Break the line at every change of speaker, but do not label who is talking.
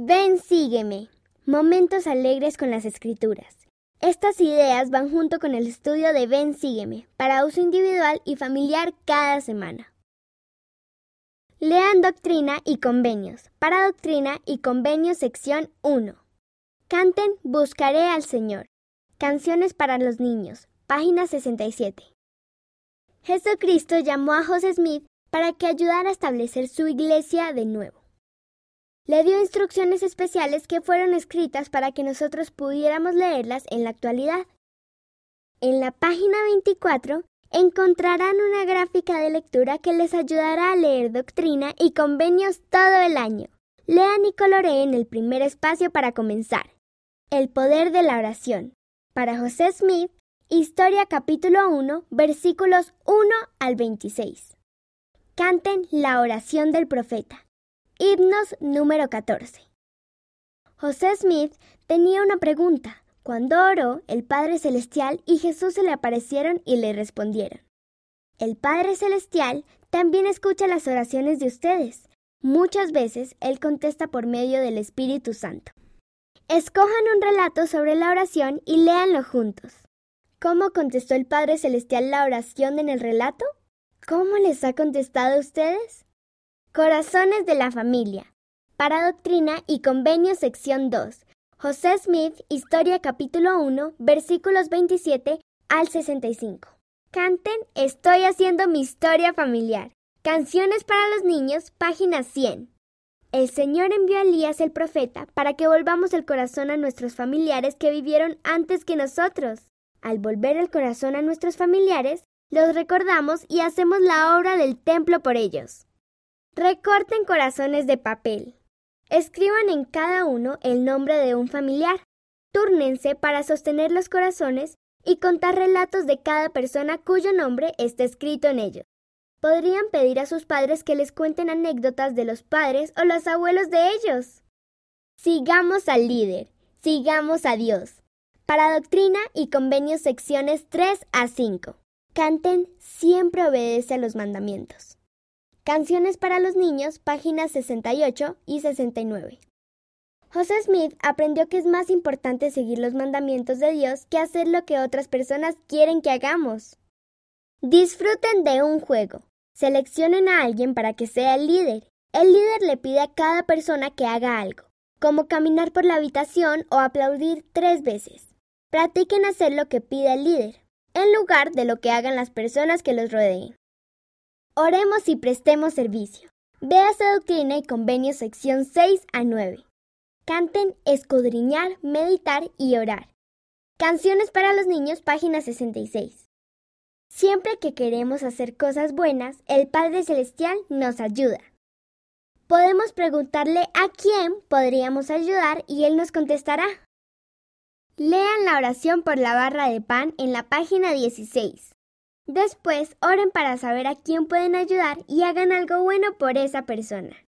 Ven, sígueme. Momentos alegres con las escrituras. Estas ideas van junto con el estudio de Ven, sígueme, para uso individual y familiar cada semana. Lean Doctrina y Convenios. Para Doctrina y Convenios, sección 1. Canten Buscaré al Señor. Canciones para los niños. Página 67. Jesucristo llamó a José Smith para que ayudara a establecer su iglesia de nuevo. Le dio instrucciones especiales que fueron escritas para que nosotros pudiéramos leerlas en la actualidad. En la página 24 encontrarán una gráfica de lectura que les ayudará a leer doctrina y convenios todo el año. Lean y coloreen el primer espacio para comenzar. El poder de la oración. Para José Smith, Historia capítulo 1, versículos 1 al 26. Canten la oración del profeta. Himnos número 14. José Smith tenía una pregunta. Cuando oró, el Padre Celestial y Jesús se le aparecieron y le respondieron. El Padre Celestial también escucha las oraciones de ustedes. Muchas veces Él contesta por medio del Espíritu Santo. Escojan un relato sobre la oración y léanlo juntos. ¿Cómo contestó el Padre Celestial la oración en el relato? ¿Cómo les ha contestado a ustedes? Corazones de la familia. Para Doctrina y Convenio sección 2. José Smith, Historia capítulo 1, versículos 27 al 65. Canten Estoy haciendo mi historia familiar. Canciones para los niños, página 100. El Señor envió a Elías el profeta para que volvamos el corazón a nuestros familiares que vivieron antes que nosotros. Al volver el corazón a nuestros familiares, los recordamos y hacemos la obra del templo por ellos. Recorten corazones de papel. Escriban en cada uno el nombre de un familiar. Túrnense para sostener los corazones y contar relatos de cada persona cuyo nombre está escrito en ellos. Podrían pedir a sus padres que les cuenten anécdotas de los padres o los abuelos de ellos. Sigamos al líder, sigamos a Dios. Para Doctrina y Convenios secciones 3 a 5. Canten siempre obedece a los mandamientos. Canciones para los niños, páginas 68 y 69. José Smith aprendió que es más importante seguir los mandamientos de Dios que hacer lo que otras personas quieren que hagamos. Disfruten de un juego. Seleccionen a alguien para que sea el líder. El líder le pide a cada persona que haga algo, como caminar por la habitación o aplaudir tres veces. Practiquen hacer lo que pide el líder, en lugar de lo que hagan las personas que los rodeen. Oremos y prestemos servicio. Véase Doctrina y Convenio sección 6 a 9. Canten, escudriñar, meditar y orar. Canciones para los niños, página 66. Siempre que queremos hacer cosas buenas, el Padre Celestial nos ayuda. Podemos preguntarle a quién podríamos ayudar y Él nos contestará. Lean la oración por la barra de pan en la página 16. Después oren para saber a quién pueden ayudar y hagan algo bueno por esa persona.